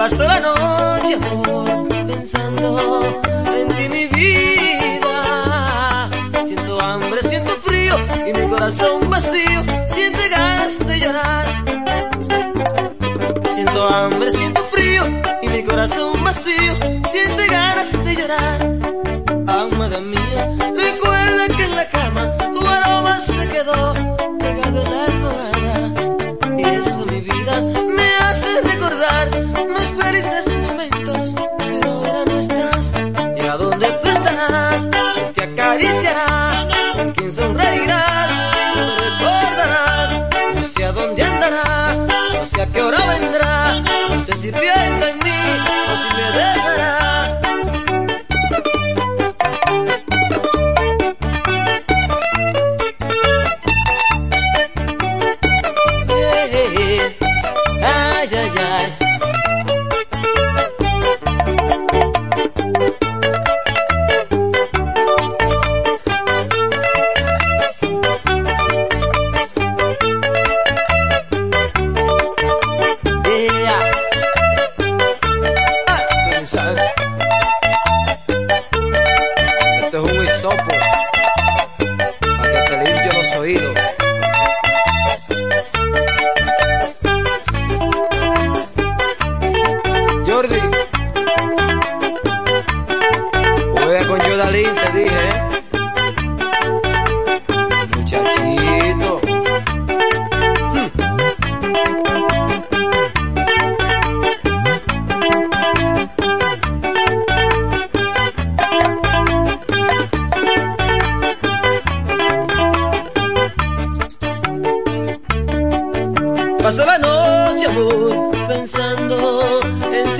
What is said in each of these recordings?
Paso la noche, amor, pensando en ti, mi vida. Siento hambre, siento frío y mi corazón vacío siente ganas de llorar. Siento hambre, siento frío y mi corazón vacío siente ganas de llorar. Amada mía, recuerda que en la cama tu aroma se quedó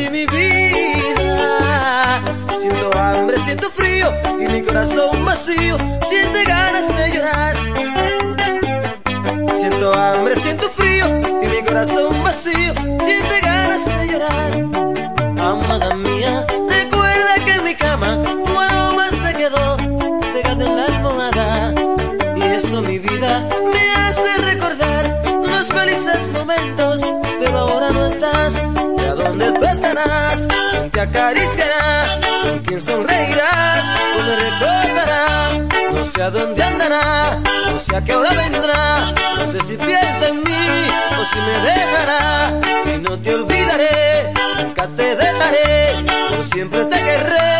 mi vida. Siento hambre, siento frío y mi corazón vacío siente ganas de llorar. Siento hambre, siento frío y mi corazón vacío siente ganas de llorar. Acariciará? ¿Con quién sonreirás? ¿O me recordará? No sé a dónde andará, no sé a qué hora vendrá. No sé si piensa en mí o si me dejará. Y no te olvidaré, nunca te dejaré. Por siempre te querré,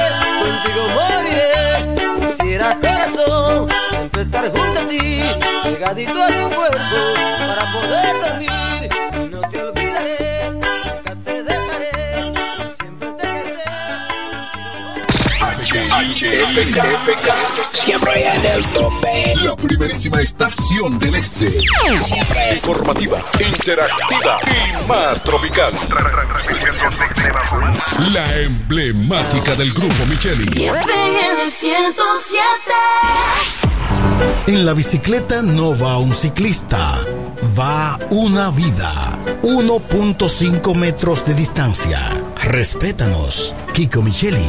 contigo moriré. Quisiera corazón siempre estar junto a ti, pegadito a tu cuerpo para poder dormir. HFK, siempre en el tope. La primerísima estación del este. Siempre Informativa, interactiva y más tropical. La emblemática del grupo Micheli. en el 107. En la bicicleta no va un ciclista, va una vida. 1.5 metros de distancia. Respétanos. Kiko Micheli,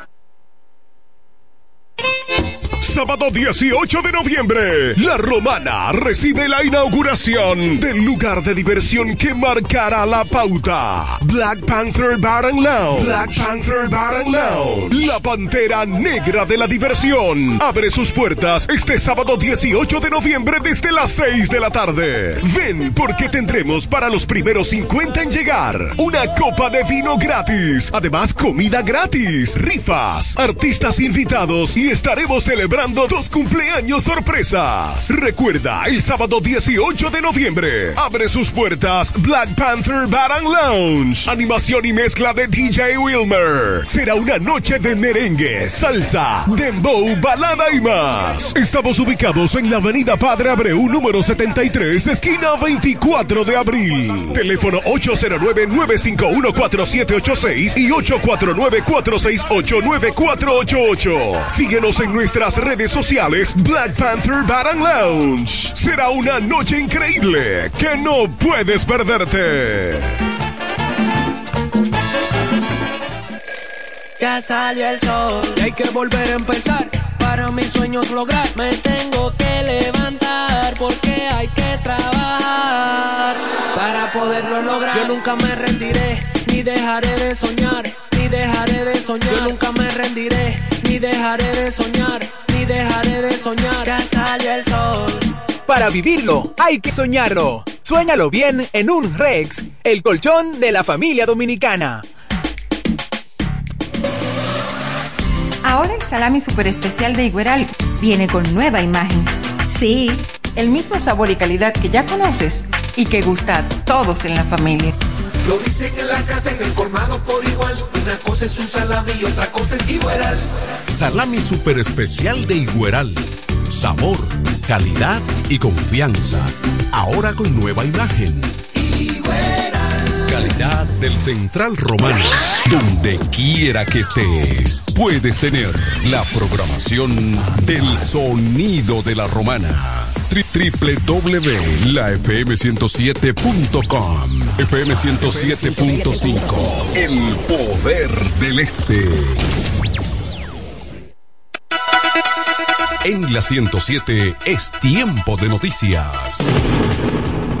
Sábado 18 de noviembre, La Romana recibe la inauguración del lugar de diversión que marcará la pauta. Black Panther Bar and Lounge. Black Panther Bar and Lounge. La pantera negra de la diversión. Abre sus puertas este sábado 18 de noviembre desde las 6 de la tarde. Ven porque tendremos para los primeros 50 en llegar una copa de vino gratis. Además, comida gratis, rifas, artistas invitados y estaremos celebrando dos cumpleaños sorpresas. Recuerda, el sábado 18 de noviembre abre sus puertas Black Panther Bar Lounge. Animación y mezcla de DJ Wilmer. Será una noche de merengue, salsa, dembow, balada y más. Estamos ubicados en la avenida Padre Abreu número 73, esquina 24 de abril. Teléfono 809-951-4786 y 849-468-9488. Síguenos en nuestras redes sociales Black Panther Bar and Lounge. Será una noche increíble que no puedes perderte. Ya salió el sol y hay que volver a empezar. Para mis sueños lograr, me tengo que levantar porque hay que trabajar para poderlo lograr. Yo nunca me rendiré, ni dejaré de soñar, ni dejaré de soñar. Yo nunca me rendiré, ni dejaré de soñar, ni dejaré de soñar. Ya salió el sol. Para vivirlo, hay que soñarlo. Suéñalo bien en un Rex, el colchón de la familia dominicana. Ahora el salami super especial de Igueral viene con nueva imagen. Sí, el mismo sabor y calidad que ya conoces y que gusta a todos en la familia. Lo dicen en la casa, en el colmado por igual. Una cosa es un salami y otra cosa es Igueral. Salami super especial de Igueral. Sabor, calidad y confianza. Ahora con nueva imagen. Calidad del Central Romano. Donde quiera que estés, puedes tener la programación del sonido de la romana. www.lafm107.com FM 107.5 El poder del este. En la 107 es tiempo de noticias.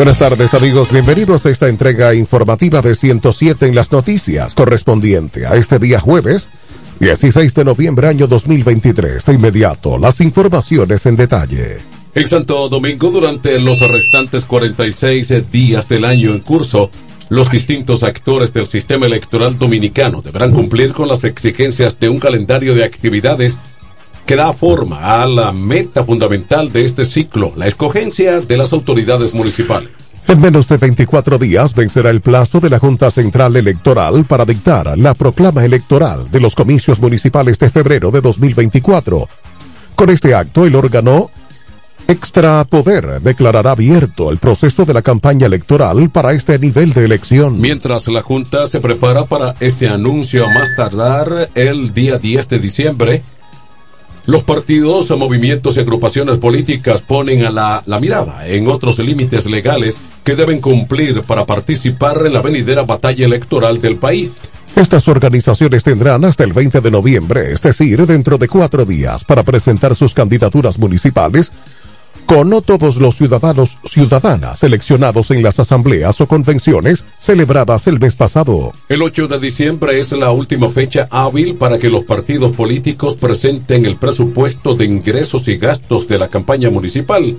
Buenas tardes amigos, bienvenidos a esta entrega informativa de 107 en las noticias correspondiente a este día jueves 16 de noviembre año 2023. De inmediato, las informaciones en detalle. En Santo Domingo, durante los restantes 46 días del año en curso, los distintos actores del sistema electoral dominicano deberán cumplir con las exigencias de un calendario de actividades que da forma a la meta fundamental de este ciclo, la escogencia de las autoridades municipales. En menos de 24 días vencerá el plazo de la Junta Central Electoral para dictar la proclama electoral de los comicios municipales de febrero de 2024. Con este acto, el órgano Extra Poder declarará abierto el proceso de la campaña electoral para este nivel de elección. Mientras la Junta se prepara para este anuncio a más tardar el día 10 de diciembre, los partidos, movimientos y agrupaciones políticas ponen a la, la, mirada en otros límites legales que deben cumplir para participar en la venidera batalla electoral del país. Estas organizaciones tendrán hasta el 20 de noviembre, es decir, dentro de cuatro días, para presentar sus candidaturas municipales con no todos los ciudadanos ciudadanas seleccionados en las asambleas o convenciones celebradas el mes pasado. El 8 de diciembre es la última fecha hábil para que los partidos políticos presenten el presupuesto de ingresos y gastos de la campaña municipal.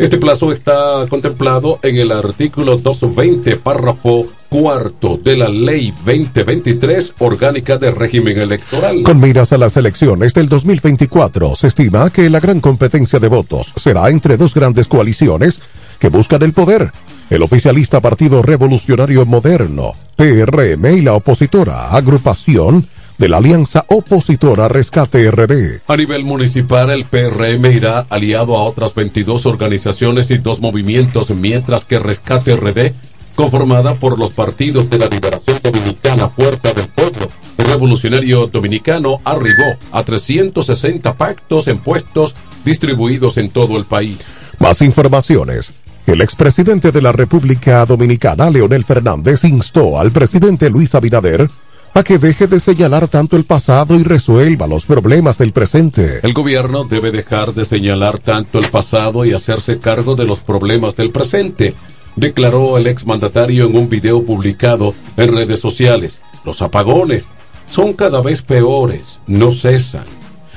Este plazo está contemplado en el artículo 220, párrafo cuarto de la Ley 2023 Orgánica de Régimen Electoral. Con miras a las elecciones del 2024, se estima que la gran competencia de votos será entre dos grandes coaliciones que buscan el poder. El oficialista Partido Revolucionario Moderno, PRM, y la opositora Agrupación de la alianza opositora Rescate RD. A nivel municipal, el PRM irá aliado a otras 22 organizaciones y dos movimientos, mientras que Rescate RD, conformada por los partidos de la Liberación Dominicana, Fuerza del Pueblo, el Revolucionario Dominicano, arribó a 360 pactos en puestos distribuidos en todo el país. Más informaciones. El expresidente de la República Dominicana, Leonel Fernández, instó al presidente Luis Abinader a que deje de señalar tanto el pasado y resuelva los problemas del presente. El gobierno debe dejar de señalar tanto el pasado y hacerse cargo de los problemas del presente, declaró el exmandatario en un video publicado en redes sociales. Los apagones son cada vez peores, no cesan.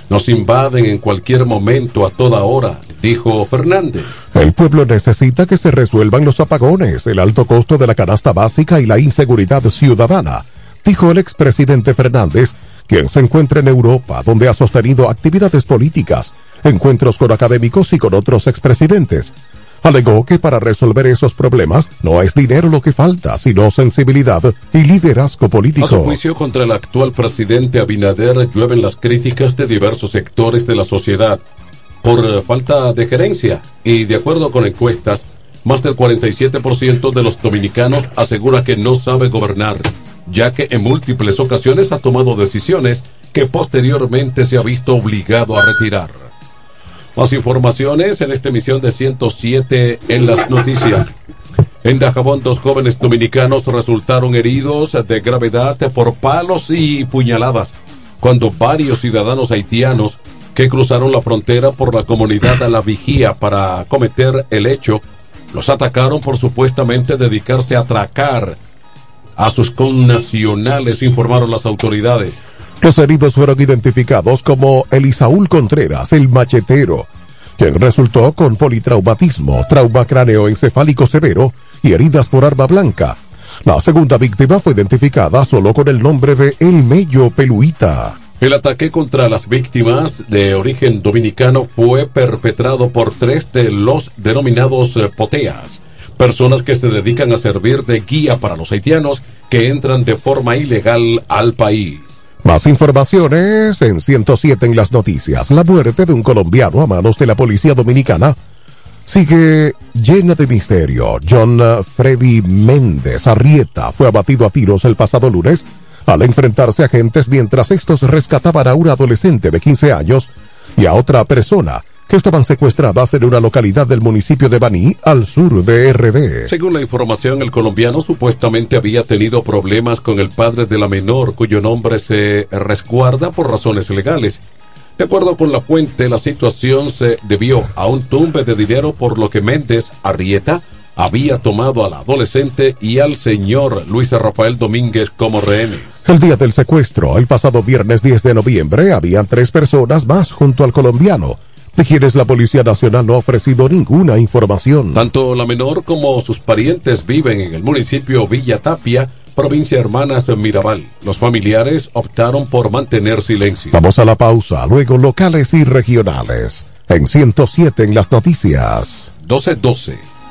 Nos invaden en cualquier momento, a toda hora, dijo Fernández. El pueblo necesita que se resuelvan los apagones, el alto costo de la canasta básica y la inseguridad ciudadana, dijo el expresidente Fernández, quien se encuentra en Europa, donde ha sostenido actividades políticas, encuentros con académicos y con otros expresidentes. Alegó que para resolver esos problemas no es dinero lo que falta, sino sensibilidad y liderazgo político. A su juicio contra el actual presidente Abinader llueven las críticas de diversos sectores de la sociedad por falta de gerencia y de acuerdo con encuestas, más del 47% de los dominicanos asegura que no sabe gobernar, ya que en múltiples ocasiones ha tomado decisiones que posteriormente se ha visto obligado a retirar. Más informaciones en esta emisión de 107 en las noticias. En Dajabón, dos jóvenes dominicanos resultaron heridos de gravedad por palos y puñaladas, cuando varios ciudadanos haitianos que cruzaron la frontera por la comunidad a la vigía para cometer el hecho, los atacaron por supuestamente dedicarse a atracar a sus connacionales, informaron las autoridades. Los heridos fueron identificados como Elisaúl Contreras, el machetero, quien resultó con politraumatismo, trauma cráneoencefálico severo y heridas por arma blanca. La segunda víctima fue identificada solo con el nombre de El Mello Peluita. El ataque contra las víctimas de origen dominicano fue perpetrado por tres de los denominados eh, poteas, personas que se dedican a servir de guía para los haitianos que entran de forma ilegal al país. Más informaciones en 107 en las noticias. La muerte de un colombiano a manos de la policía dominicana sigue llena de misterio. John Freddy Méndez Arrieta fue abatido a tiros el pasado lunes al enfrentarse a agentes mientras estos rescataban a un adolescente de 15 años y a otra persona que estaban secuestradas en una localidad del municipio de Baní, al sur de RD. Según la información, el colombiano supuestamente había tenido problemas con el padre de la menor, cuyo nombre se resguarda por razones legales. De acuerdo con la fuente, la situación se debió a un tumbe de dinero por lo que Méndez Arrieta había tomado al adolescente y al señor Luis Rafael Domínguez como rehenes. El día del secuestro, el pasado viernes 10 de noviembre, habían tres personas más junto al colombiano, de quienes la Policía Nacional no ha ofrecido ninguna información. Tanto la menor como sus parientes viven en el municipio Villa Tapia, provincia Hermanas Mirabal. Los familiares optaron por mantener silencio. Vamos a la pausa, luego locales y regionales. En 107 en las noticias. 1212.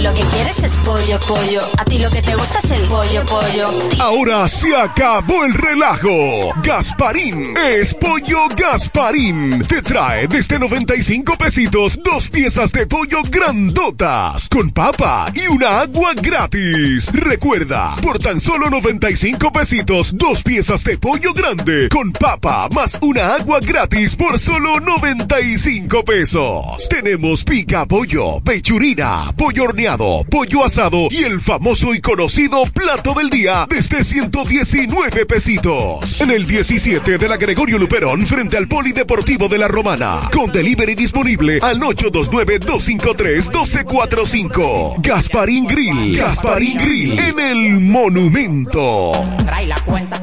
Lo que quieres es pollo, pollo. A ti lo que te gusta es el pollo, pollo. Ahora se acabó el relajo. Gasparín es pollo Gasparín. Te trae desde 95 pesitos dos piezas de pollo grandotas con papa y una agua gratis. Recuerda, por tan solo 95 pesitos dos piezas de pollo grande con papa más una agua gratis por solo 95 pesos. Tenemos pica pollo, pechurina, pollo horneado, pollo asado y el famoso y conocido plato del día desde 119 pesitos. En el 17 de la Gregorio Luperón frente al Polideportivo de la Romana. Con delivery disponible al 829-253-1245. Gasparín Grill. Gasparín Grill en el Monumento. Trae la cuenta.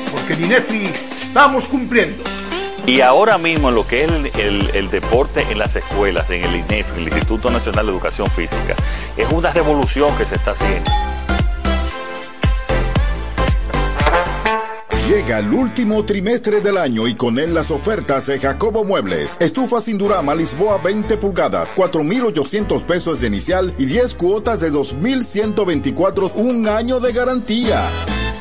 porque en INEFI estamos cumpliendo. Y ahora mismo lo que es el, el- el deporte en las escuelas, en el INEF, el Instituto Nacional de Educación Física, es una revolución que se está haciendo. Llega el último trimestre del año y con él las ofertas de Jacobo Muebles. Estufa sin Durama Lisboa 20 pulgadas, 4,800 pesos de inicial y 10 cuotas de 2,124, un año de garantía.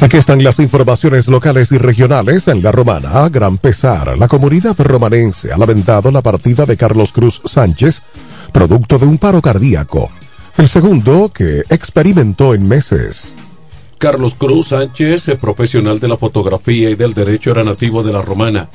Aquí están las informaciones locales y regionales en la Romana. A gran pesar, la comunidad romanense ha lamentado la partida de Carlos Cruz Sánchez, producto de un paro cardíaco, el segundo que experimentó en meses. Carlos Cruz Sánchez, eh, profesional de la fotografía y del derecho, era nativo de la Romana.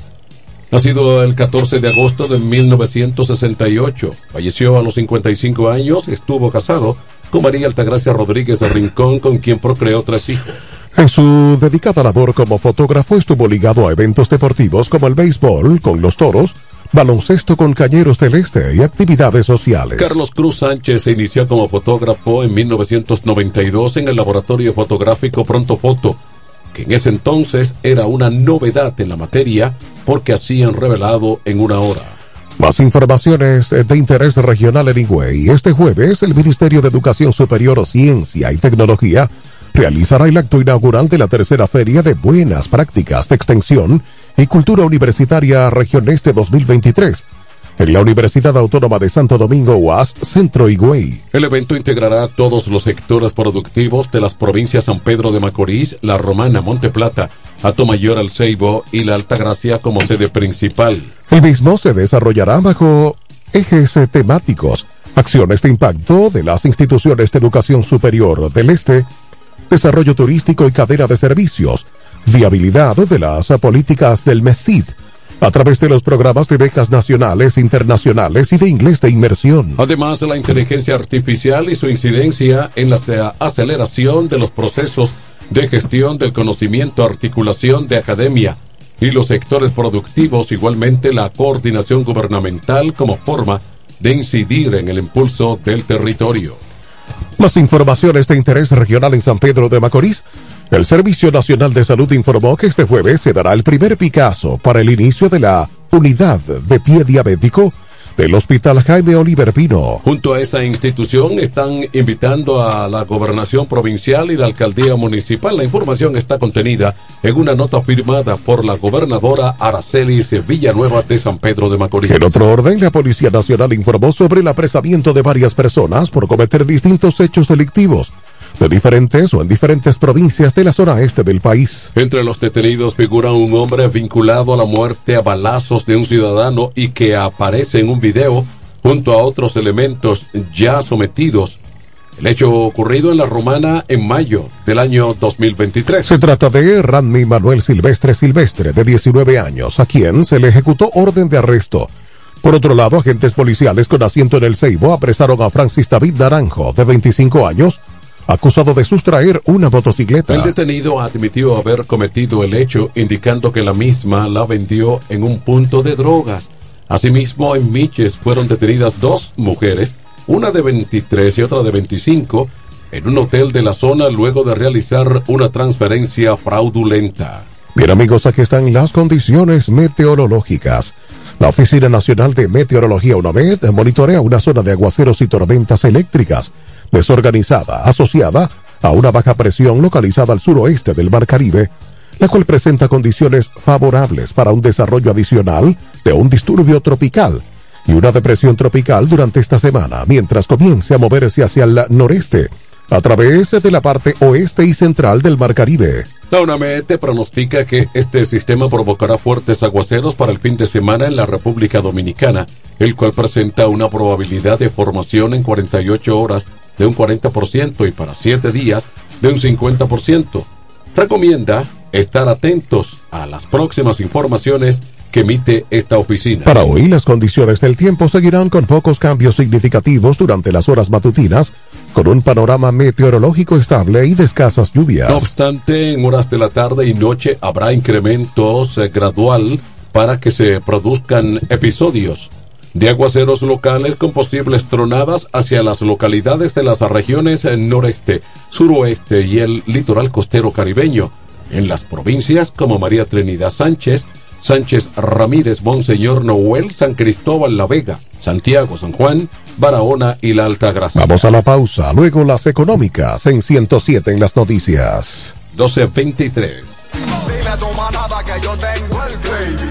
Nacido el 14 de agosto de 1968, falleció a los 55 años, estuvo casado con María Altagracia Rodríguez de Rincón, con quien procreó tres hijos. En su dedicada labor como fotógrafo estuvo ligado a eventos deportivos como el béisbol con los toros, baloncesto con Cañeros del Este y actividades sociales. Carlos Cruz Sánchez se inició como fotógrafo en 1992 en el laboratorio fotográfico Pronto Foto, que en ese entonces era una novedad en la materia porque hacían revelado en una hora. Más informaciones de interés regional en Higüey. Este jueves, el Ministerio de Educación Superior, Ciencia y Tecnología realizará el acto inaugural de la tercera Feria de Buenas Prácticas de Extensión y Cultura Universitaria Región Este 2023 en la Universidad Autónoma de Santo Domingo UAS Centro Higüey. El evento integrará a todos los sectores productivos de las provincias San Pedro de Macorís, La Romana, Monteplata, Atomayor, Alceibo y La Altagracia como sede principal. El mismo se desarrollará bajo ejes temáticos, acciones de impacto de las instituciones de educación superior del Este, desarrollo turístico y cadena de servicios, viabilidad de las políticas del MESID, a través de los programas de becas nacionales, internacionales y de inglés de inmersión. Además, la inteligencia artificial y su incidencia en la ace- aceleración de los procesos de gestión del conocimiento, articulación de academia y los sectores productivos, igualmente la coordinación gubernamental como forma de incidir en el impulso del territorio. Más informaciones de interés regional en San Pedro de Macorís. El Servicio Nacional de Salud informó que este jueves se dará el primer Picasso para el inicio de la unidad de pie diabético del Hospital Jaime Oliver Pino. Junto a esa institución están invitando a la gobernación provincial y la alcaldía municipal. La información está contenida en una nota firmada por la gobernadora Aracelis Villanueva de San Pedro de Macorís. En otro orden, la Policía Nacional informó sobre el apresamiento de varias personas por cometer distintos hechos delictivos de diferentes o en diferentes provincias de la zona este del país. Entre los detenidos figura un hombre vinculado a la muerte a balazos de un ciudadano y que aparece en un video junto a otros elementos ya sometidos. El hecho ocurrido en la Romana en mayo del año 2023. Se trata de Ranmi Manuel Silvestre Silvestre, de 19 años, a quien se le ejecutó orden de arresto. Por otro lado, agentes policiales con asiento en el Ceibo apresaron a Francis David Naranjo, de 25 años, acusado de sustraer una motocicleta. El detenido admitió haber cometido el hecho, indicando que la misma la vendió en un punto de drogas. Asimismo, en Miches fueron detenidas dos mujeres, una de 23 y otra de 25, en un hotel de la zona luego de realizar una transferencia fraudulenta. Bien amigos, aquí están las condiciones meteorológicas. La Oficina Nacional de Meteorología UNAMED monitorea una zona de aguaceros y tormentas eléctricas desorganizada asociada a una baja presión localizada al suroeste del Mar Caribe, la cual presenta condiciones favorables para un desarrollo adicional de un disturbio tropical y una depresión tropical durante esta semana, mientras comience a moverse hacia el noreste, a través de la parte oeste y central del Mar Caribe. La UNAMED pronostica que este sistema provocará fuertes aguaceros para el fin de semana en la República Dominicana, el cual presenta una probabilidad de formación en 48 horas de un 40% y para 7 días de un 50%. Recomienda estar atentos a las próximas informaciones que emite esta oficina. Para hoy, las condiciones del tiempo seguirán con pocos cambios significativos durante las horas matutinas, con un panorama meteorológico estable y de escasas lluvias. No obstante, en horas de la tarde y noche habrá incrementos eh, gradual para que se produzcan episodios de aguaceros locales con posibles tronadas hacia las localidades de las regiones noreste, suroeste y el litoral costero caribeño, en las provincias como María Trinidad Sánchez, Sánchez Ramírez, Monseñor Noel, San Cristóbal La Vega, Santiago, San Juan, Barahona y la Alta Gracia. Vamos a la pausa, luego las económicas en 107 en las noticias. 1223.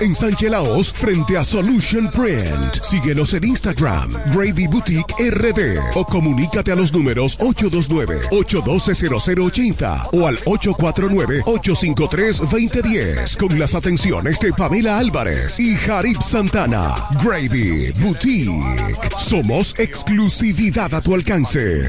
en Sánchez Laos frente a Solution Print. Síguenos en Instagram, Gravy Boutique RD o comunícate a los números 829-812-0080 o al 849-853-2010 con las atenciones de Pamela Álvarez y Jarib Santana. Gravy Boutique. Somos exclusividad a tu alcance.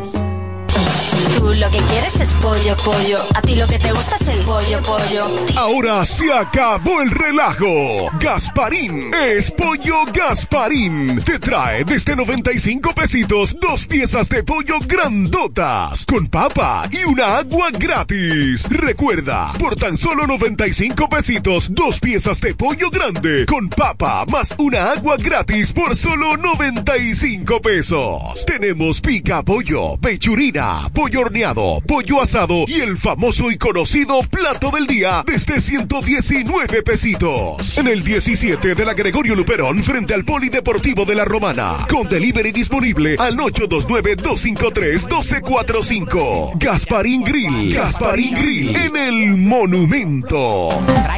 Tú lo que quieres es pollo, pollo. A ti lo que te gusta es el pollo, pollo. Ahora se acabó el relajo. Gasparín es pollo Gasparín. Te trae desde 95 pesitos dos piezas de pollo grandotas con papa y una agua gratis. Recuerda, por tan solo 95 pesitos, dos piezas de pollo grande con papa más una agua gratis por solo 95 pesos. Tenemos pica pollo, pechurina, pollo horneado, pollo asado y el famoso y conocido plato del día desde 119 pesitos. En el 17 de la Gregorio Luperón frente al Polideportivo de la Romana. Con delivery disponible al 829-253-1245. Gasparín Grill. Gasparín Grill en el Monumento.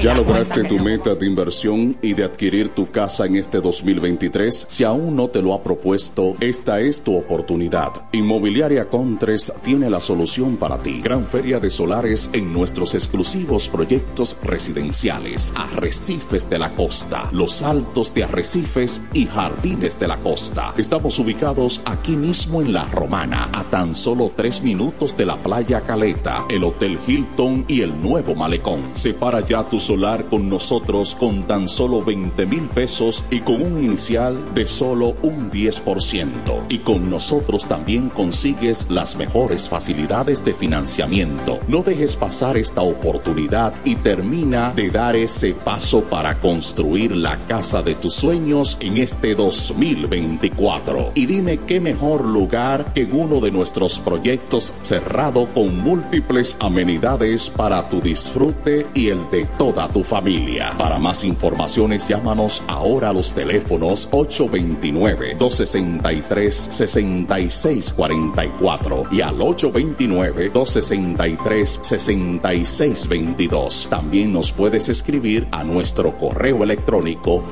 ¿Ya lograste tu meta de inversión y de adquirir tu casa en este 2023? Si aún no te lo ha propuesto, esta es tu oportunidad. Inmobiliaria Contres tiene la solución para ti. Gran feria de solares en nuestros exclusivos proyectos residenciales. Arrecifes de la Costa, Los Altos de Arrecifes y Jardines de la Costa. Estamos ubicados aquí mismo en La Romana, a tan solo tres minutos de la playa Caleta, el Hotel Hilton y el nuevo Malecón. Separa ya tu solar con nosotros con tan solo 20 mil pesos y con un inicial de solo un 10%. Y con nosotros también consigues las mejores facilidades de financiamiento. No dejes pasar esta oportunidad y termina de dar ese paso para construir la casa de tus sueños en este 2024. Y dime qué mejor lugar que en uno de nuestros proyectos cerrado con múltiples amenidades para tu disfrute y el de toda tu familia. Para más informaciones llámanos ahora a los teléfonos 829-263-6644 y al 829-263-6622. También nos puedes escribir a nuestro correo electrónico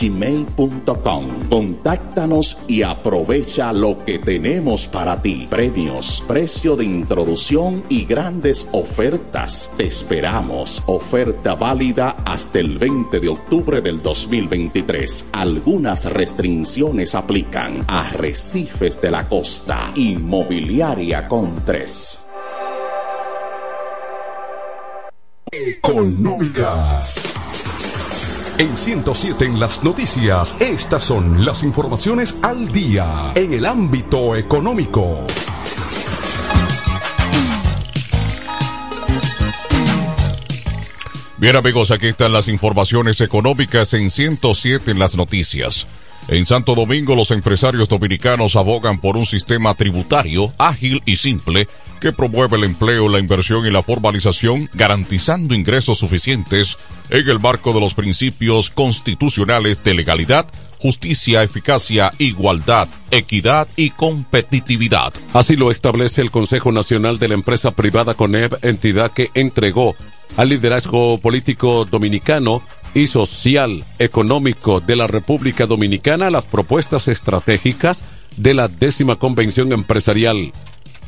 gmail.com. Contáctanos y aprovecha lo que tenemos para ti. Premios, precio de introducción y grandes ofertas. Te esperamos. Oferta válida hasta el 20 de octubre del 2023. Algunas restricciones aplican. Arrecifes de la costa. Inmobiliaria con 3. Económicas. En 107 en las noticias, estas son las informaciones al día en el ámbito económico. Bien amigos, aquí están las informaciones económicas en 107 en las noticias. En Santo Domingo los empresarios dominicanos abogan por un sistema tributario ágil y simple que promueve el empleo, la inversión y la formalización, garantizando ingresos suficientes en el marco de los principios constitucionales de legalidad, justicia, eficacia, igualdad, equidad y competitividad. Así lo establece el Consejo Nacional de la Empresa Privada CONEP, entidad que entregó al liderazgo político dominicano y social económico de la República Dominicana las propuestas estratégicas de la décima convención empresarial.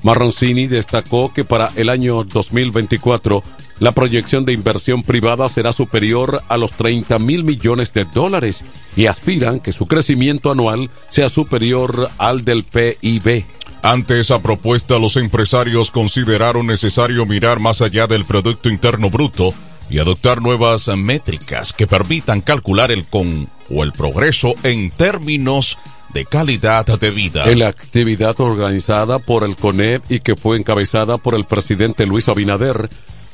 Marroncini destacó que para el año 2024 la proyección de inversión privada será superior a los 30 mil millones de dólares y aspiran que su crecimiento anual sea superior al del PIB. Ante esa propuesta, los empresarios consideraron necesario mirar más allá del Producto Interno Bruto y adoptar nuevas métricas que permitan calcular el con o el progreso en términos de calidad de vida. En la actividad organizada por el CONEP y que fue encabezada por el presidente Luis Abinader,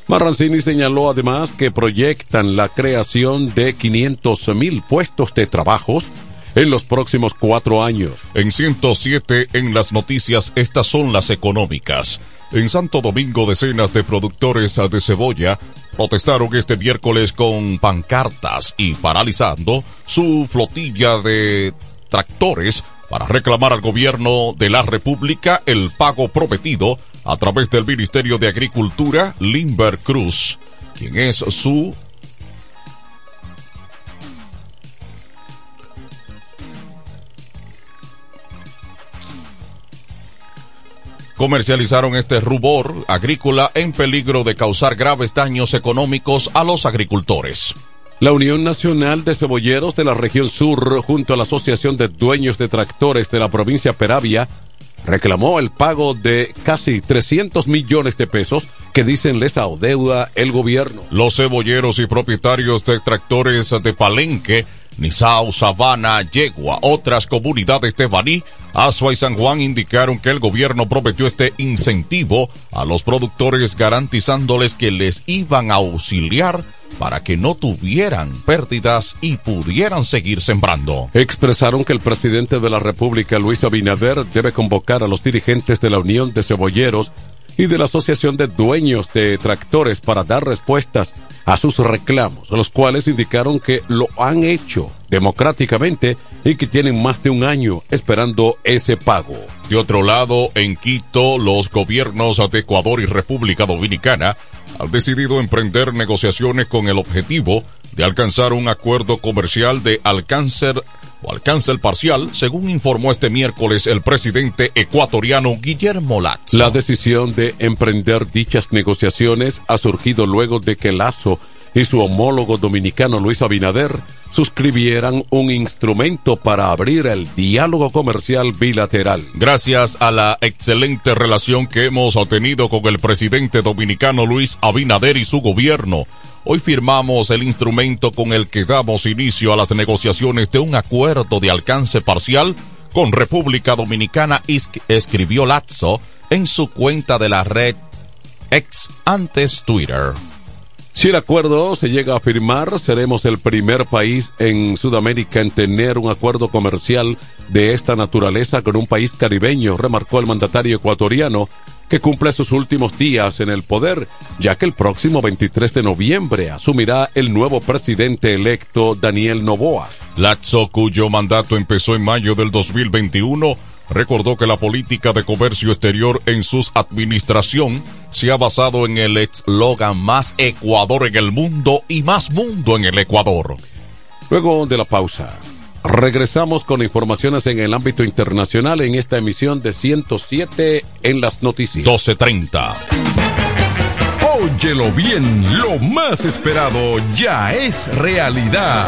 Marrancini señaló además que proyectan la creación de 500 mil puestos de trabajos en los próximos cuatro años. En 107 en las noticias, estas son las económicas. En Santo Domingo, decenas de productores de cebolla protestaron este miércoles con pancartas y paralizando su flotilla de tractores para reclamar al gobierno de la República el pago prometido a través del Ministerio de Agricultura, Limber Cruz, quien es su comercializaron este rubor agrícola en peligro de causar graves daños económicos a los agricultores. La Unión Nacional de Cebolleros de la región sur, junto a la Asociación de Dueños de Tractores de la provincia Peravia, reclamó el pago de casi 300 millones de pesos que dicen les adeuda el gobierno. Los cebolleros y propietarios de tractores de Palenque, Nizao, Sabana, Yegua, otras comunidades de Baní, Azua y San Juan indicaron que el gobierno prometió este incentivo a los productores garantizándoles que les iban a auxiliar para que no tuvieran pérdidas y pudieran seguir sembrando. Expresaron que el presidente de la República, Luis Abinader, debe convocar a los dirigentes de la Unión de Cebolleros y de la Asociación de Dueños de Tractores para dar respuestas a sus reclamos, los cuales indicaron que lo han hecho democráticamente y que tienen más de un año esperando ese pago. De otro lado, en Quito, los gobiernos de Ecuador y República Dominicana han decidido emprender negociaciones con el objetivo de alcanzar un acuerdo comercial de alcance o alcance parcial, según informó este miércoles el presidente ecuatoriano Guillermo Latz. La decisión de emprender dichas negociaciones ha surgido luego de que Lazo y su homólogo dominicano Luis Abinader suscribieran un instrumento para abrir el diálogo comercial bilateral. Gracias a la excelente relación que hemos tenido con el presidente dominicano Luis Abinader y su gobierno, hoy firmamos el instrumento con el que damos inicio a las negociaciones de un acuerdo de alcance parcial con República Dominicana, escribió Lazo en su cuenta de la red ex antes Twitter. Si el acuerdo se llega a firmar, seremos el primer país en Sudamérica en tener un acuerdo comercial de esta naturaleza con un país caribeño, remarcó el mandatario ecuatoriano, que cumple sus últimos días en el poder, ya que el próximo 23 de noviembre asumirá el nuevo presidente electo Daniel Novoa. Lazo, cuyo mandato empezó en mayo del 2021, recordó que la política de comercio exterior en su administración se ha basado en el eslogan más Ecuador en el mundo y más mundo en el Ecuador. Luego de la pausa, regresamos con informaciones en el ámbito internacional en esta emisión de 107 en las noticias. 1230. Óyelo bien, lo más esperado ya es realidad.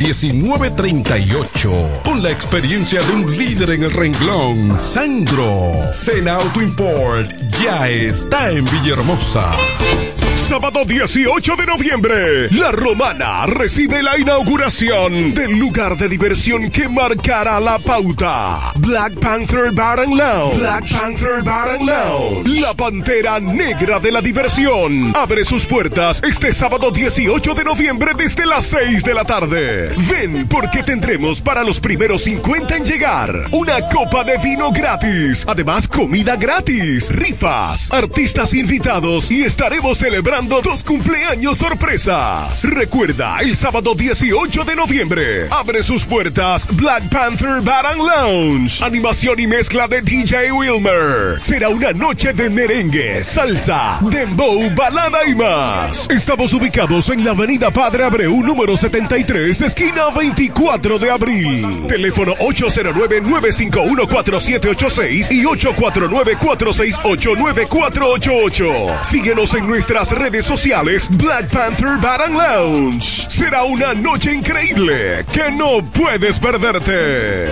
1938. Con la experiencia de un líder en el renglón, Sandro. Sena Auto Import ya está en Villahermosa. Sábado 18 de noviembre, La Romana recibe la inauguración del lugar de diversión que marcará la pauta. Black Panther Bar and Lounge. Black Panther Bar and Lounge. La pantera negra de la diversión. Abre sus puertas este sábado 18 de noviembre desde las 6 de la tarde. Ven porque tendremos para los primeros 50 en llegar una copa de vino gratis. Además, comida gratis, rifas, artistas invitados y estaremos celebrando dos cumpleaños sorpresas. Recuerda, el sábado 18 de noviembre abre sus puertas Black Panther Bar and Lounge. Animación y mezcla de DJ Wilmer. Será una noche de merengue, salsa, dembow, balada y más. Estamos ubicados en la avenida Padre Abreu número 73, esquina 24 de abril. Teléfono 809-951-4786 y 849-468-9488. Síguenos en nuestras redes sociales Black Panther Bar and Lounge. Será una noche increíble que no puedes perderte.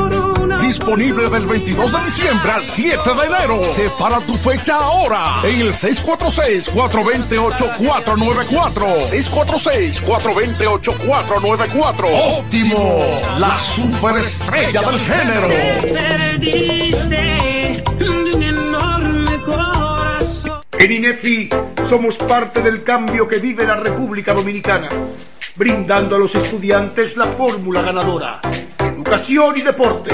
Disponible del 22 de diciembre al 7 de enero. Separa tu fecha ahora en el 646-428-494. 646-428-494. Óptimo, la superestrella del género. En INEFI somos parte del cambio que vive la República Dominicana, brindando a los estudiantes la fórmula ganadora. Educación y deporte,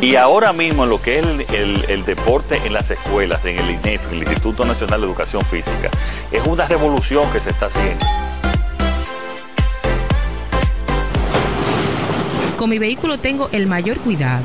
Y ahora mismo en lo que es el, deporte en las escuelas, en el INEF, el Instituto Nacional de Educación Física, es una revolución que se está haciendo. Con mi vehículo tengo el mayor cuidado.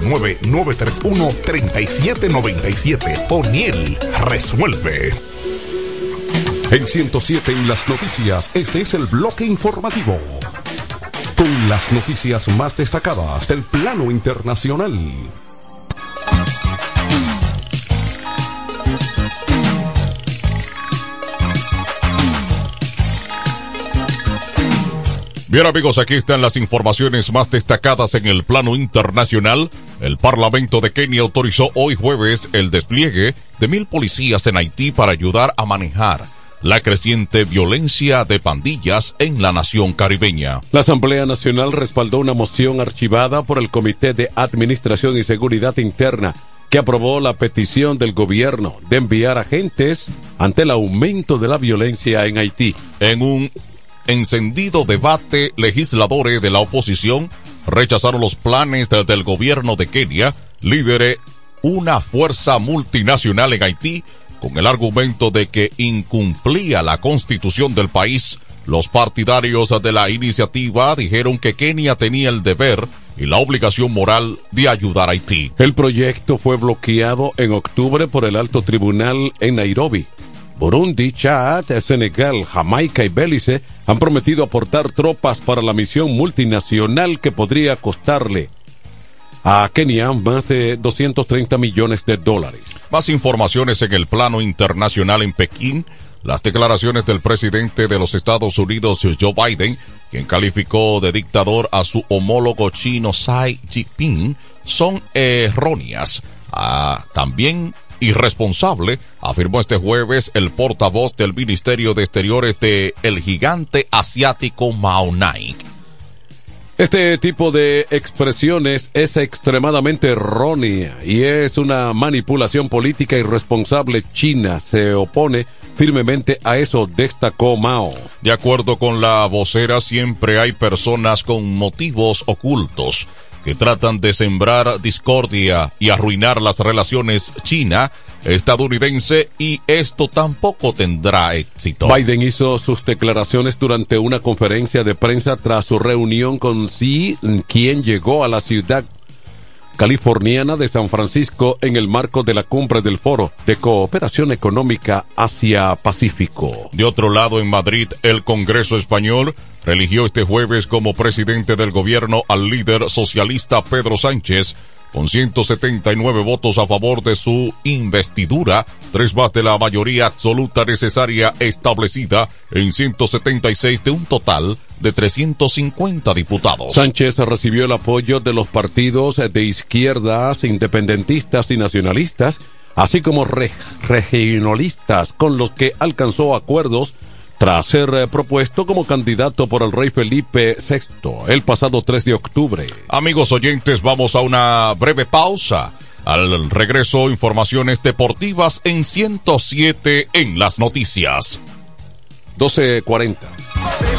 809-931-3797. O'Neill resuelve. En 107 en las noticias, este es el bloque informativo. Con las noticias más destacadas del plano internacional. Bien amigos, aquí están las informaciones más destacadas en el plano internacional. El Parlamento de Kenia autorizó hoy jueves el despliegue de mil policías en Haití para ayudar a manejar la creciente violencia de pandillas en la nación caribeña. La Asamblea Nacional respaldó una moción archivada por el Comité de Administración y Seguridad Interna que aprobó la petición del gobierno de enviar agentes ante el aumento de la violencia en Haití. En un encendido debate, legisladores de la oposición rechazaron los planes de- del gobierno de Kenia, lidere una fuerza multinacional en Haití, con el argumento de que incumplía la constitución del país. Los partidarios de la iniciativa dijeron que Kenia tenía el deber y la obligación moral de ayudar a Haití. El proyecto fue bloqueado en octubre por el alto tribunal en Nairobi. Burundi, Chad, Senegal, Jamaica y Belice han prometido aportar tropas para la misión multinacional que podría costarle a Kenia más de 230 millones de dólares. Más informaciones en el plano internacional en Pekín. Las declaraciones del presidente de los Estados Unidos, Joe Biden, quien calificó de dictador a su homólogo chino Xi Jinping, son erróneas. Ah, también irresponsable, afirmó este jueves el portavoz del Ministerio de Exteriores de el gigante asiático Mao Nai. Este tipo de expresiones es extremadamente errónea y es una manipulación política irresponsable china. Se opone firmemente a eso, destacó Mao. De acuerdo con la vocera, siempre hay personas con motivos ocultos que tratan de sembrar discordia y arruinar las relaciones China estadounidense y esto tampoco tendrá éxito. Biden hizo sus declaraciones durante una conferencia de prensa tras su reunión con Xi, quien llegó a la ciudad californiana de San Francisco en el marco de la cumbre del Foro de Cooperación Económica Asia-Pacífico. De otro lado, en Madrid, el Congreso Español religió este jueves como presidente del gobierno al líder socialista Pedro Sánchez, con 179 votos a favor de su investidura, tres más de la mayoría absoluta necesaria establecida en 176 de un total de 350 diputados. Sánchez recibió el apoyo de los partidos de izquierdas, independentistas y nacionalistas, así como re regionalistas, con los que alcanzó acuerdos tras ser eh, propuesto como candidato por el rey Felipe VI el pasado 3 de octubre. Amigos oyentes, vamos a una breve pausa. Al regreso, informaciones deportivas en 107 en las noticias. 12.40.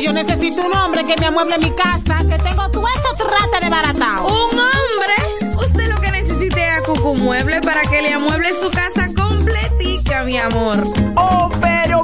yo necesito un hombre que me amueble mi casa, que tengo todo eso trata de baratao. ¿Un hombre? Usted lo que necesite es a Cucu Mueble para que le amueble su casa completica, mi amor. Oh,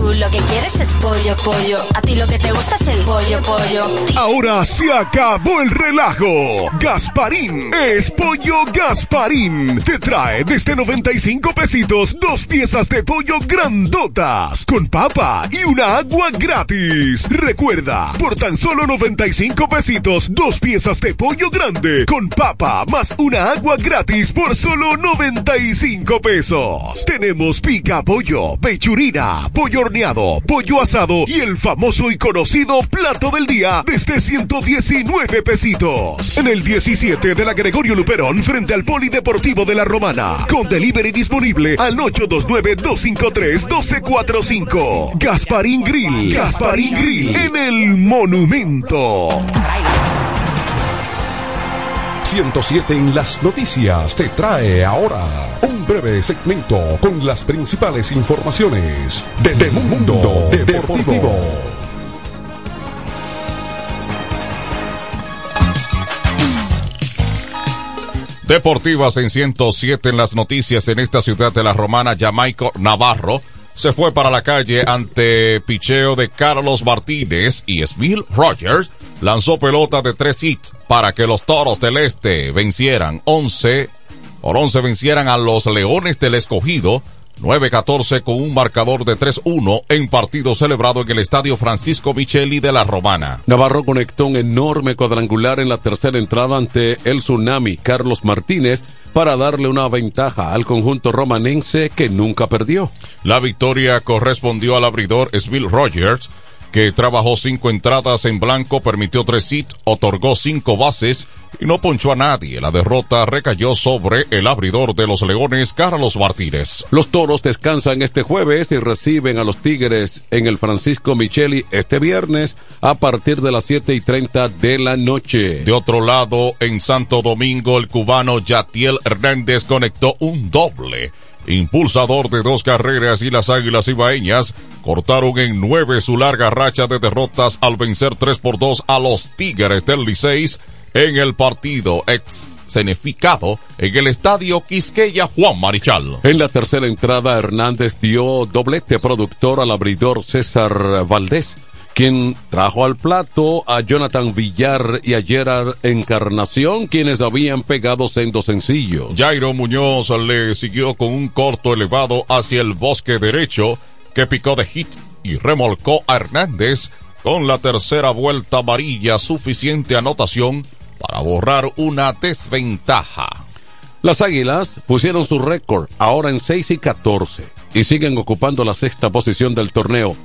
Tú lo que quieres es pollo, pollo. A ti lo que te gusta es el pollo, pollo. Ahora se acabó el relajo. Gasparín es pollo Gasparín. Te trae desde 95 pesitos dos piezas de pollo grandotas con papa y una agua gratis. Recuerda, por tan solo 95 pesitos dos piezas de pollo grande con papa más una agua gratis por solo 95 pesos. Tenemos pica pollo, pechurina, pollo pollo asado y el famoso y conocido plato del día desde 119 pesitos. En el 17 de la Gregorio Luperón frente al Polideportivo de la Romana. Con delivery disponible al 829-253-1245. Gasparín Grill. Gasparín Grill en el Monumento. 107 en las noticias te trae ahora un breve segmento con las principales informaciones del mundo deportivo. Deportivas en 107 en las noticias en esta ciudad de la romana, Jamaico Navarro se fue para la calle ante picheo de Carlos Martínez y Smil Rogers lanzó pelota de tres hits para que los Toros del Este vencieran 11 por 11 vencieran a los Leones del Escogido 9-14 con un marcador de 3-1 en partido celebrado en el Estadio Francisco Micheli de la Romana. Navarro conectó un enorme cuadrangular en la tercera entrada ante el Tsunami Carlos Martínez para darle una ventaja al conjunto romanense que nunca perdió. La victoria correspondió al abridor Sbill Rogers que trabajó cinco entradas en blanco, permitió tres hits, otorgó cinco bases y no ponchó a nadie. La derrota recayó sobre el abridor de los Leones, Carlos Martínez. Los toros descansan este jueves y reciben a los Tigres en el Francisco Micheli este viernes a partir de las siete y treinta de la noche. De otro lado, en Santo Domingo, el cubano Yatiel Hernández conectó un doble impulsador de dos carreras y las Águilas Ibaeñas cortaron en nueve su larga racha de derrotas al vencer 3 por 2 a los Tigres del Liceis en el partido ex Ceneficado en el estadio Quisqueya Juan Marichal. En la tercera entrada, Hernández dio doblete productor al abridor César Valdés quien trajo al plato a Jonathan Villar y a Gerard Encarnación, quienes habían pegado sendo sencillo. Jairo Muñoz le siguió con un corto elevado hacia el bosque derecho, que picó de hit y remolcó a Hernández con la tercera vuelta amarilla, suficiente anotación para borrar una desventaja. Las Águilas pusieron su récord ahora en 6 y 14 y siguen ocupando la sexta posición del torneo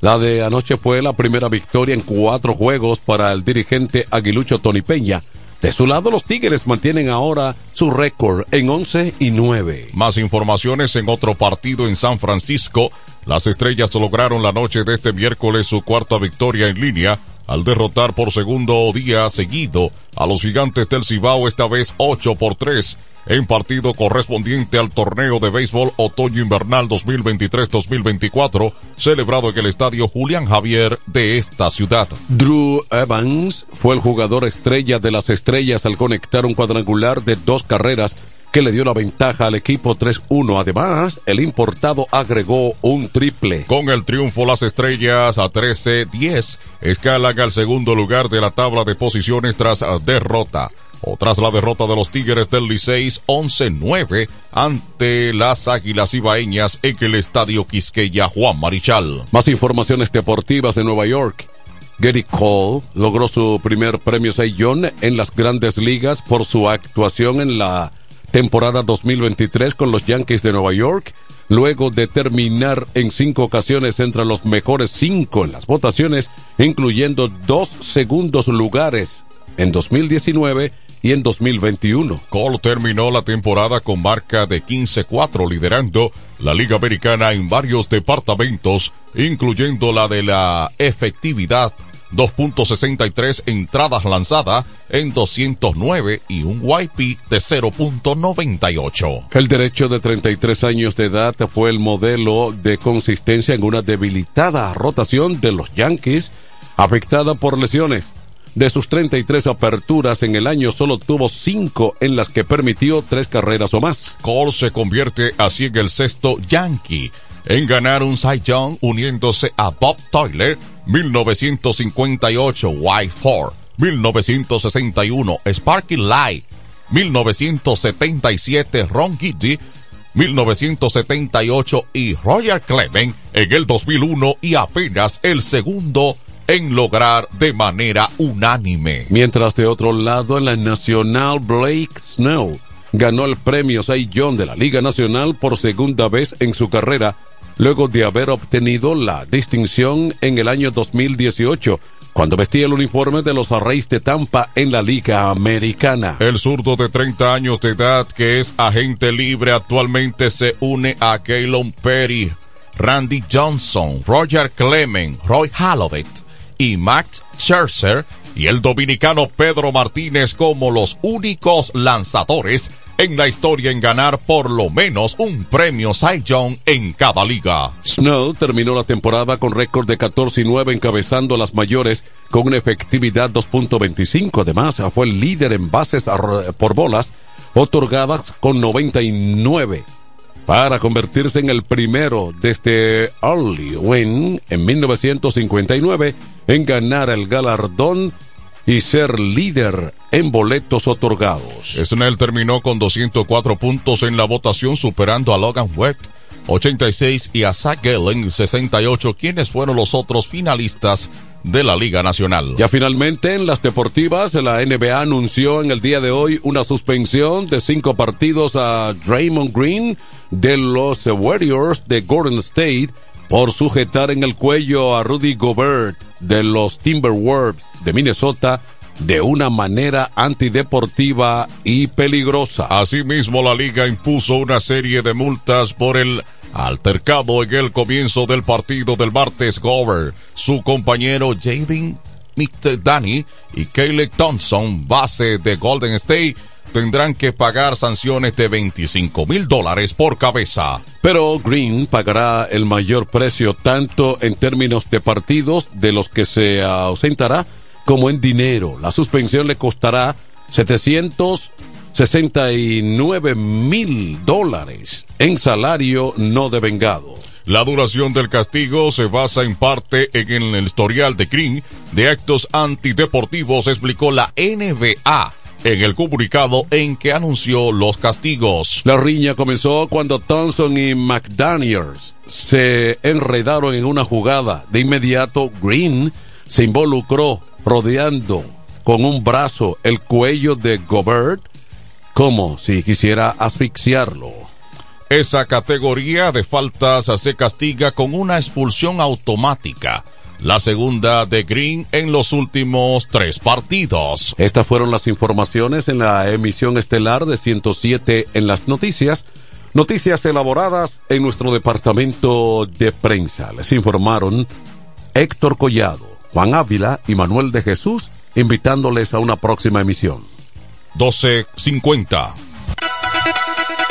la de anoche fue la primera victoria en cuatro juegos para el dirigente aguilucho Tony Peña. De su lado, los Tigres mantienen ahora su récord en 11 y 9. Más informaciones en otro partido en San Francisco. Las estrellas lograron la noche de este miércoles su cuarta victoria en línea al derrotar por segundo día seguido a los gigantes del Cibao, esta vez 8 por 3 en partido correspondiente al torneo de béisbol otoño-invernal 2023-2024, celebrado en el estadio Julián Javier de esta ciudad. Drew Evans fue el jugador estrella de las estrellas al conectar un cuadrangular de dos carreras que le dio la ventaja al equipo 3-1. Además, el importado agregó un triple. Con el triunfo, las estrellas a 13-10 escalan al segundo lugar de la tabla de posiciones tras derrota o tras la derrota de los Tigres del Liceis 11-9 ante las Águilas Ibaeñas en el Estadio Quisqueya Juan Marichal. Más informaciones deportivas de Nueva York. Gary Cole logró su primer premio John en las grandes ligas por su actuación en la temporada 2023 con los Yankees de Nueva York, luego de terminar en cinco ocasiones entre los mejores cinco en las votaciones, incluyendo dos segundos lugares en 2019 y en 2021. Cole terminó la temporada con marca de 15-4 liderando la Liga Americana en varios departamentos, incluyendo la de la efectividad 2.63 entradas lanzadas en 209 y un YP de 0.98. El derecho de 33 años de edad fue el modelo de consistencia en una debilitada rotación de los Yankees afectada por lesiones. De sus 33 aperturas en el año, solo tuvo 5 en las que permitió tres carreras o más. Cole se convierte así en el sexto Yankee en ganar un Cy Young uniéndose a Bob Tyler 1958 Y4, 1961 Sparky Light, 1977 Ron Giddy, 1978 y Roger Clement en el 2001 y apenas el segundo en lograr de manera unánime. Mientras de otro lado en la Nacional Blake Snow ganó el premio Cy Young de la Liga Nacional por segunda vez en su carrera luego de haber obtenido la distinción en el año 2018 cuando vestía el uniforme de los Reyes de Tampa en la Liga Americana. El zurdo de 30 años de edad que es agente libre actualmente se une a Keylon Perry, Randy Johnson, Roger Clement, Roy Hallovett y Max Scherzer y el dominicano Pedro Martínez como los únicos lanzadores en la historia en ganar por lo menos un premio Cy Young en cada liga. Snow terminó la temporada con récord de 14 y 9 encabezando las mayores con una efectividad 2.25. Además, fue el líder en bases por bolas otorgadas con 99 para convertirse en el primero desde Early Win en 1959 en ganar el galardón y ser líder en boletos otorgados. Snell terminó con 204 puntos en la votación superando a Logan Webb 86 y a Zach Gallen 68, quienes fueron los otros finalistas de la Liga Nacional. Ya finalmente en las deportivas, la NBA anunció en el día de hoy una suspensión de cinco partidos a Draymond Green de los Warriors de Golden State por sujetar en el cuello a Rudy Gobert de los Timberwolves de Minnesota de una manera antideportiva y peligrosa. Asimismo, la liga impuso una serie de multas por el altercado en el comienzo del partido del martes. Gover, su compañero Jaden Danny y Caleb Thompson, base de Golden State, tendrán que pagar sanciones de 25 mil dólares por cabeza. Pero Green pagará el mayor precio tanto en términos de partidos de los que se ausentará como en dinero. La suspensión le costará 769 mil dólares en salario no devengado. La duración del castigo se basa en parte en el historial de Green de actos antideportivos, explicó la NBA en el comunicado en que anunció los castigos. La riña comenzó cuando Thompson y McDaniels se enredaron en una jugada. De inmediato, Green se involucró rodeando con un brazo el cuello de Gobert como si quisiera asfixiarlo. Esa categoría de faltas se castiga con una expulsión automática. La segunda de Green en los últimos tres partidos. Estas fueron las informaciones en la emisión estelar de 107 en las noticias. Noticias elaboradas en nuestro departamento de prensa. Les informaron Héctor Collado. Juan Ávila y Manuel de Jesús, invitándoles a una próxima emisión. 1250.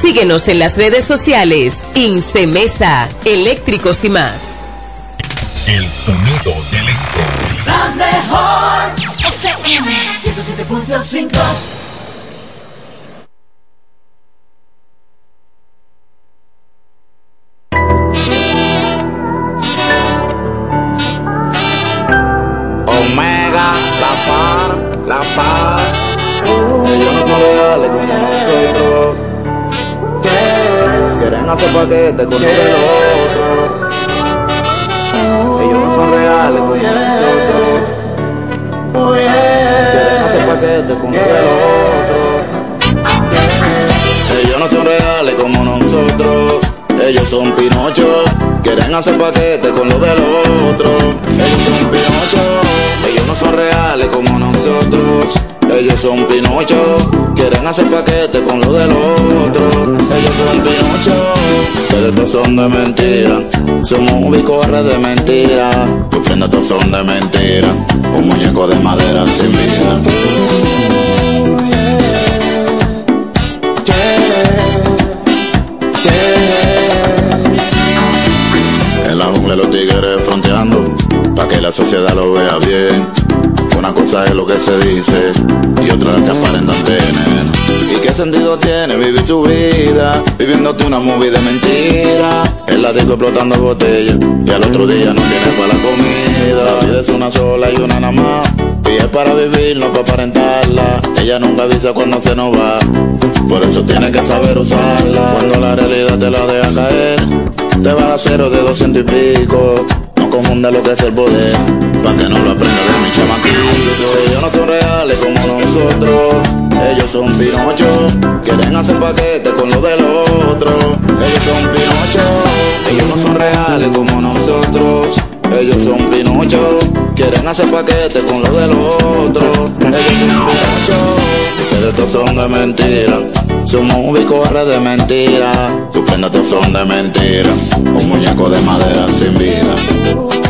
Síguenos en las redes sociales. Incemesa, eléctricos y más. El sonido del electro. La mejor FM 107.5 Omega, la par, la par. Quieren hacer paquete con lo del otro. Ellos no son reales como nosotros. Quieren hacer paquete con lo del otro. Ellos no son reales como nosotros. Ellos son Pinocho. Quieren hacer paquete con lo del otro. Ellos son Pinocho. Ellos no son reales como nosotros. Ellos son Pinocho. Quieren hacer paquete con lo del otro. Ellos son Pinocho. Ustedes todos son de mentira. Somos un bicorre de mentira. Ustedes todos son de mentira. Un muñeco de madera sin vida. En la jungla los tigres fronteando, pa' que la sociedad lo vea bien. Una cosa es lo que se dice y otra es que aparentan tener. ¿Y qué sentido tiene vivir tu vida viviéndote una movie de mentira? En la disco explotando botellas y al otro día no tienes para la comida. La vida es una sola y una nada más. Y es para vivir, no para aparentarla. Ella nunca avisa cuando se nos va. Por eso tienes que saber usarla. Cuando la realidad te la deja caer, te vas a cero de doscientos y pico. Confunda lo que es el poder, pa' que no lo aprenda de mi chamaquito. Ellos no son reales como nosotros, ellos son Pinocho. Quieren hacer paquete con lo del otro, ellos son Pinocho. Ellos no son reales como nosotros, ellos son Pinocho. Quieren hacer paquete con lo del otro, ellos son Pinocho. Ustedes todos son de mentira, somos un bicorre de mentira. Tus prendas todos son de mentira, un muñeco de madera sin vida.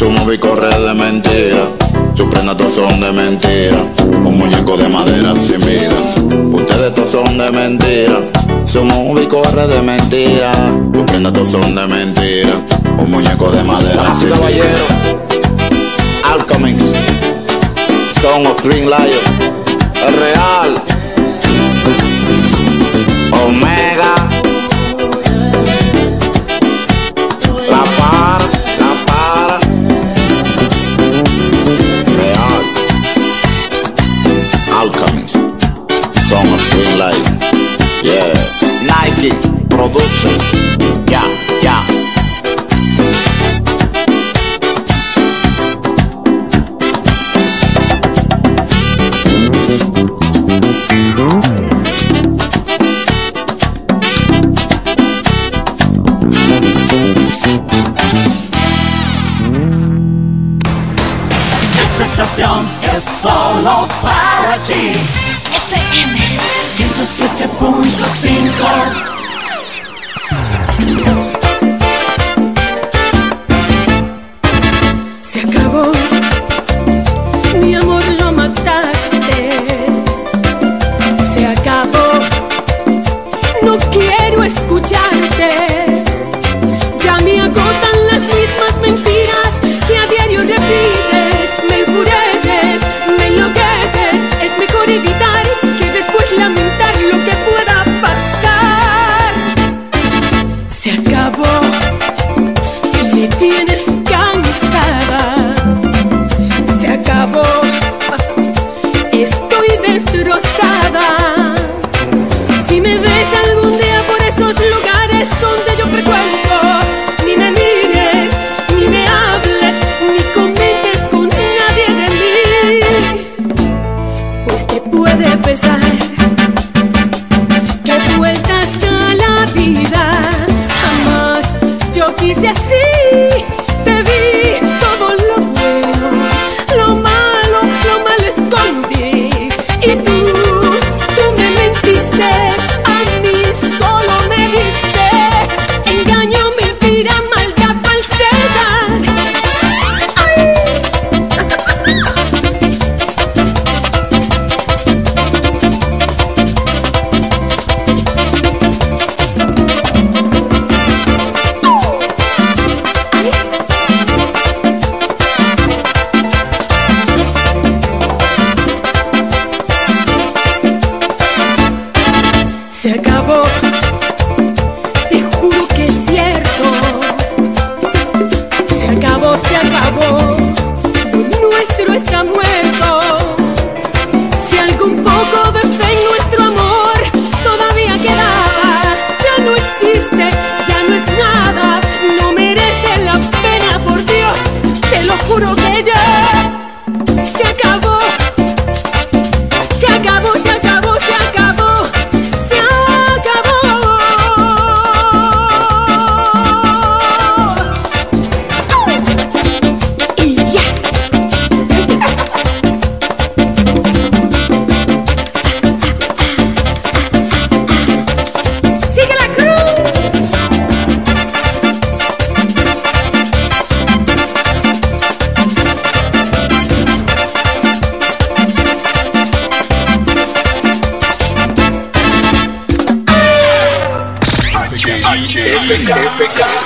Mentira, somos bicorres de mentira. Sus prendas todos son de mentira, un muñeco de madera sin vida. Ustedes todos son de mentira, somos un bicorre de mentira. Sus prendas todos son de mentira, un muñeco de madera sin caballero. Alchemist, Song of Green Lion, el real.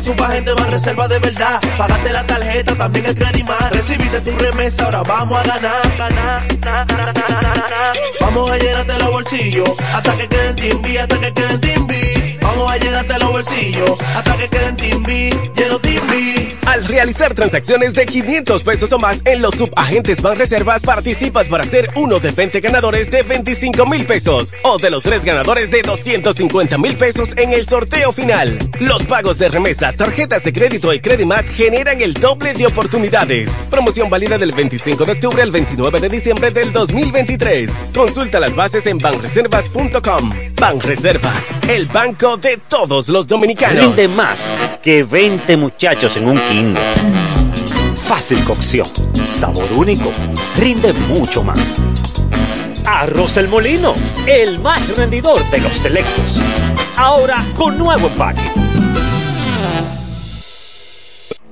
Falta un gente más reserva de verdad. Pagaste la tarjeta, también el crédito más. Recibiste tu remesa, ahora vamos a ganar, ganar. Vamos a llenarte los bolsillos hasta que queden timbi, hasta que queden timbi. Vamos a los bolsillos hasta que queden timbi, lleno timbi. Al realizar transacciones de 500 pesos o más en los subagentes Banreservas, participas para ser uno de 20 ganadores de 25 mil pesos o de los tres ganadores de 250 mil pesos en el sorteo final. Los pagos de remesas, tarjetas de crédito y Credimas generan el doble de oportunidades. Promoción válida del 25 de octubre al 29 de diciembre del 2023. Consulta las bases en banreservas.com. Banreservas, el banco de todos los dominicanos. Rinde más que 20 muchachos en un kingo. Fácil cocción, sabor único, rinde mucho más. Arroz El Molino, el más rendidor de los selectos. Ahora con nuevo empaque.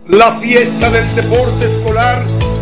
La fiesta del deporte escolar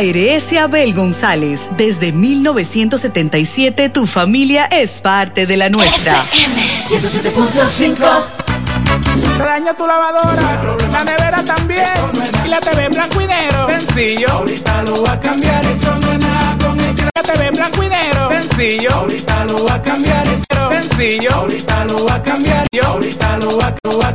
Abel González. Desde 1977 tu familia es parte de la nuestra. 107.5 Se dañó tu lavadora, la nevera también, y la TV en blanco y negro. Sencillo, ahorita lo va a cambiar, eso no es nada con el La TV en blanco y negro. Sencillo, ahorita lo va a cambiar, eso sencillo, ahorita lo va a cambiar,